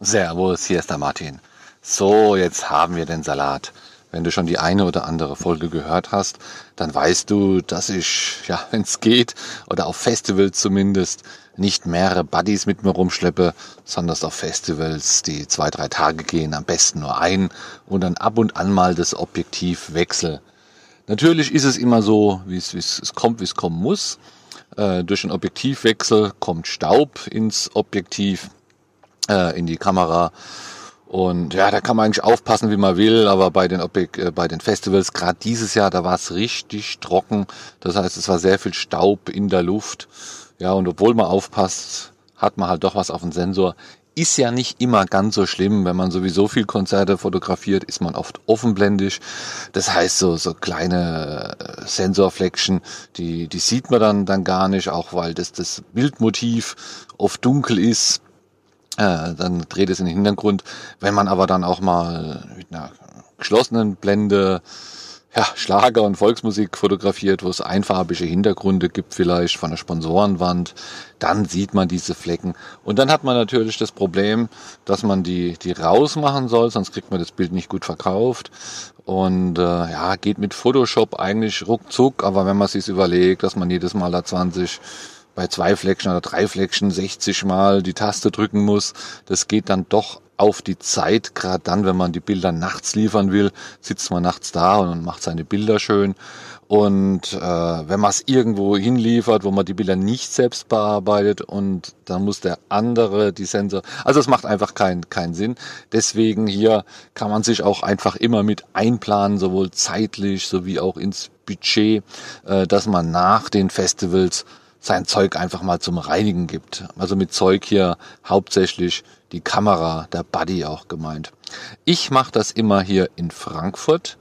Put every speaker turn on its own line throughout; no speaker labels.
Servus, hier ist der Martin. So, jetzt haben wir den Salat. Wenn du schon die eine oder andere Folge gehört hast, dann weißt du, dass ich, ja, wenn es geht, oder auf Festivals zumindest, nicht mehrere Buddies mit mir rumschleppe, sondern auf Festivals, die zwei, drei Tage gehen, am besten nur ein und dann ab und an mal das Objektiv wechsel. Natürlich ist es immer so, wie es, wie es kommt, wie es kommen muss. Äh, durch den Objektivwechsel kommt Staub ins Objektiv äh, in die Kamera. Und ja, da kann man eigentlich aufpassen, wie man will, aber bei den, Objek äh, bei den Festivals, gerade dieses Jahr, da war es richtig trocken. Das heißt, es war sehr viel Staub in der Luft. Ja, und obwohl man aufpasst, hat man halt doch was auf dem Sensor. Ist ja nicht immer ganz so schlimm, wenn man sowieso viel Konzerte fotografiert, ist man oft offenblendig. Das heißt, so, so kleine äh, die, die sieht man dann, dann gar nicht, auch weil das, das Bildmotiv oft dunkel ist äh, dann dreht es in den Hintergrund. Wenn man aber dann auch mal mit einer geschlossenen Blende ja, Schlager und Volksmusik fotografiert, wo es einfarbige Hintergründe gibt, vielleicht von der Sponsorenwand, dann sieht man diese Flecken. Und dann hat man natürlich das Problem, dass man die, die rausmachen soll, sonst kriegt man das Bild nicht gut verkauft. Und äh, ja, geht mit Photoshop eigentlich ruckzuck, aber wenn man sich überlegt, dass man jedes Mal da 20 bei zwei Fleckchen oder drei Fleckchen 60 Mal die Taste drücken muss. Das geht dann doch auf die Zeit, gerade dann, wenn man die Bilder nachts liefern will, sitzt man nachts da und macht seine Bilder schön. Und äh, wenn man es irgendwo hinliefert, wo man die Bilder nicht selbst bearbeitet und dann muss der andere die Sensor. Also es macht einfach keinen keinen Sinn. Deswegen hier kann man sich auch einfach immer mit einplanen, sowohl zeitlich sowie auch ins Budget, äh, dass man nach den Festivals sein Zeug einfach mal zum Reinigen gibt. Also mit Zeug hier hauptsächlich die Kamera, der Buddy auch gemeint. Ich mache das immer hier in Frankfurt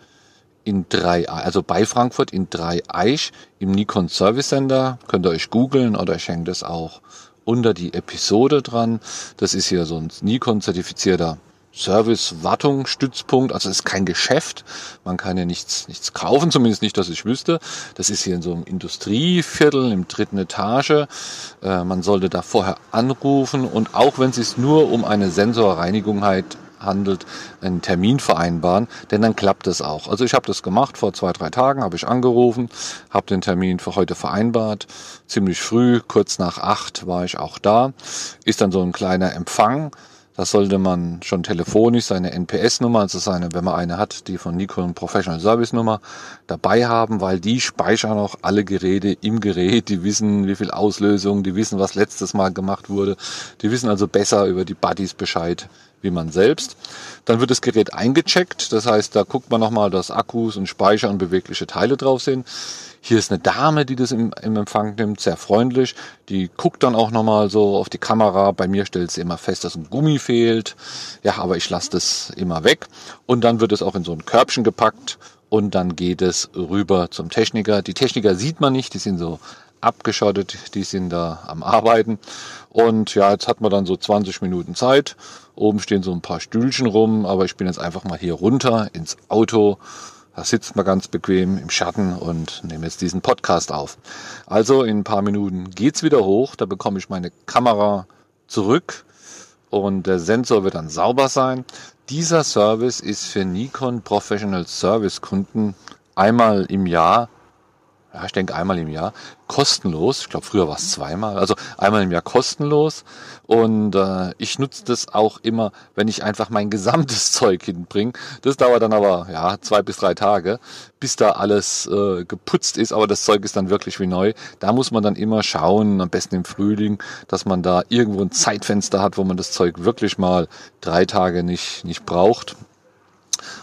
in drei, also bei Frankfurt in drei Eich im Nikon Service Center. Könnt ihr euch googeln oder ich hänge das auch unter die Episode dran. Das ist hier so ein Nikon zertifizierter Service-Wartung-Stützpunkt. Also es ist kein Geschäft. Man kann ja nichts, nichts kaufen, zumindest nicht, dass ich wüsste. Das ist hier in so einem Industrieviertel im dritten Etage. Äh, man sollte da vorher anrufen und auch wenn es sich nur um eine Sensorreinigung handelt, einen Termin vereinbaren, denn dann klappt es auch. Also ich habe das gemacht, vor zwei, drei Tagen habe ich angerufen, habe den Termin für heute vereinbart. Ziemlich früh, kurz nach acht war ich auch da. Ist dann so ein kleiner Empfang. Da sollte man schon telefonisch seine NPS-Nummer, also seine, wenn man eine hat, die von Nikon Professional Service Nummer dabei haben, weil die speichern auch alle Geräte im Gerät, die wissen, wie viel Auslösung, die wissen, was letztes Mal gemacht wurde, die wissen also besser über die Buddies Bescheid wie man selbst. Dann wird das Gerät eingecheckt, das heißt, da guckt man nochmal, dass Akkus und Speicher und bewegliche Teile drauf sind. Hier ist eine Dame, die das im, im Empfang nimmt, sehr freundlich. Die guckt dann auch nochmal so auf die Kamera. Bei mir stellt sie immer fest, dass ein Gummi fehlt. Ja, aber ich lasse das immer weg. Und dann wird es auch in so ein Körbchen gepackt und dann geht es rüber zum Techniker. Die Techniker sieht man nicht, die sind so abgeschottet, die sind da am Arbeiten. Und ja, jetzt hat man dann so 20 Minuten Zeit. Oben stehen so ein paar Stühlchen rum, aber ich bin jetzt einfach mal hier runter ins Auto da sitzt man ganz bequem im Schatten und nehme jetzt diesen Podcast auf. Also in ein paar Minuten geht's wieder hoch. Da bekomme ich meine Kamera zurück und der Sensor wird dann sauber sein. Dieser Service ist für Nikon Professional Service Kunden einmal im Jahr ja, ich denke einmal im Jahr, kostenlos. Ich glaube, früher war es zweimal, also einmal im Jahr kostenlos. Und äh, ich nutze das auch immer, wenn ich einfach mein gesamtes Zeug hinbringe. Das dauert dann aber ja zwei bis drei Tage, bis da alles äh, geputzt ist. Aber das Zeug ist dann wirklich wie neu. Da muss man dann immer schauen, am besten im Frühling, dass man da irgendwo ein Zeitfenster hat, wo man das Zeug wirklich mal drei Tage nicht nicht braucht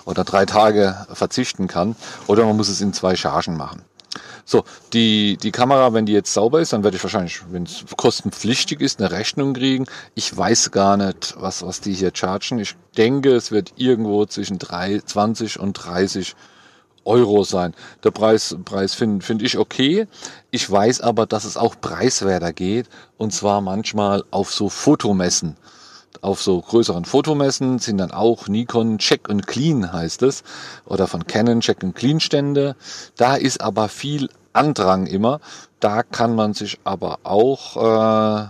oder drei Tage verzichten kann. Oder man muss es in zwei Chargen machen. So, die, die Kamera, wenn die jetzt sauber ist, dann werde ich wahrscheinlich, wenn es kostenpflichtig ist, eine Rechnung kriegen. Ich weiß gar nicht, was, was die hier chargen. Ich denke, es wird irgendwo zwischen 3, 20 und 30 Euro sein. Der Preis, Preis finde find ich okay. Ich weiß aber, dass es auch preiswerter geht. Und zwar manchmal auf so Fotomessen auf so größeren Fotomessen sind dann auch Nikon Check and Clean heißt es oder von Canon Check and Clean Stände. Da ist aber viel Andrang immer. Da kann man sich aber auch äh,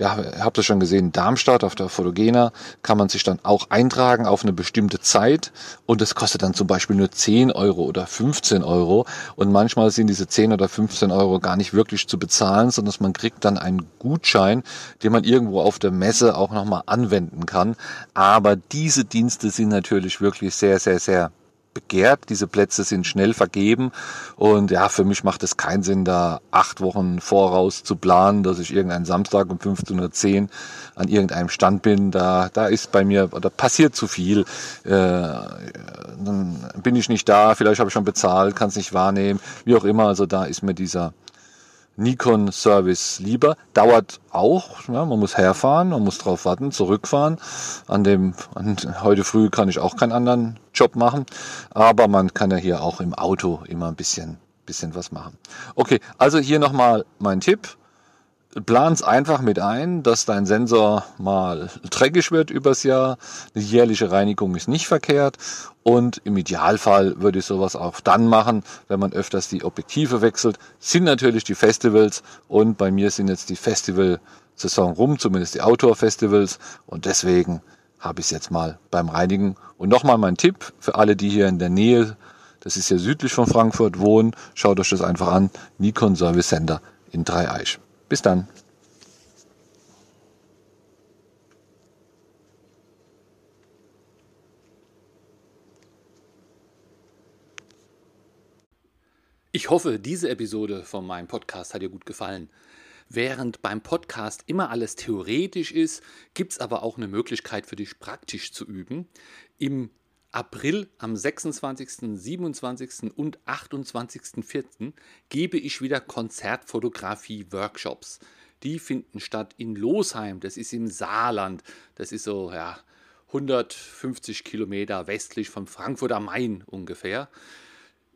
ja, habt ihr schon gesehen, Darmstadt auf der Fotogena kann man sich dann auch eintragen auf eine bestimmte Zeit und das kostet dann zum Beispiel nur 10 Euro oder 15 Euro und manchmal sind diese 10 oder 15 Euro gar nicht wirklich zu bezahlen, sondern man kriegt dann einen Gutschein, den man irgendwo auf der Messe auch nochmal anwenden kann. Aber diese Dienste sind natürlich wirklich sehr, sehr, sehr begehrt. Diese Plätze sind schnell vergeben und ja, für mich macht es keinen Sinn, da acht Wochen voraus zu planen, dass ich irgendeinen Samstag um 15.10 Uhr an irgendeinem Stand bin. Da, da ist bei mir, da passiert zu viel. Äh, dann bin ich nicht da, vielleicht habe ich schon bezahlt, kann es nicht wahrnehmen, wie auch immer. Also da ist mir dieser Nikon-Service lieber. Dauert auch, ja, man muss herfahren, man muss drauf warten, zurückfahren. An dem, an, heute früh kann ich auch keinen anderen Job machen, aber man kann ja hier auch im Auto immer ein bisschen, bisschen was machen. Okay, also hier nochmal mein Tipp plan's einfach mit ein, dass dein Sensor mal dreckig wird übers Jahr. Eine jährliche Reinigung ist nicht verkehrt. Und im Idealfall würde ich sowas auch dann machen, wenn man öfters die Objektive wechselt. Sind natürlich die Festivals und bei mir sind jetzt die Festival-Saison rum, zumindest die Outdoor-Festivals. Und deswegen habe ich es jetzt mal beim Reinigen. Und nochmal mein Tipp für alle, die hier in der Nähe, das ist ja südlich von Frankfurt, wohnen, schaut euch das einfach an. Nikon Service Center in Dreieich. Bis dann.
Ich hoffe, diese Episode von meinem Podcast hat dir gut gefallen. Während beim Podcast immer alles theoretisch ist, gibt es aber auch eine Möglichkeit für dich praktisch zu üben. Im April am 26., 27. und 28.04. gebe ich wieder Konzertfotografie-Workshops. Die finden statt in Losheim, das ist im Saarland. Das ist so ja, 150 Kilometer westlich von Frankfurt am Main ungefähr.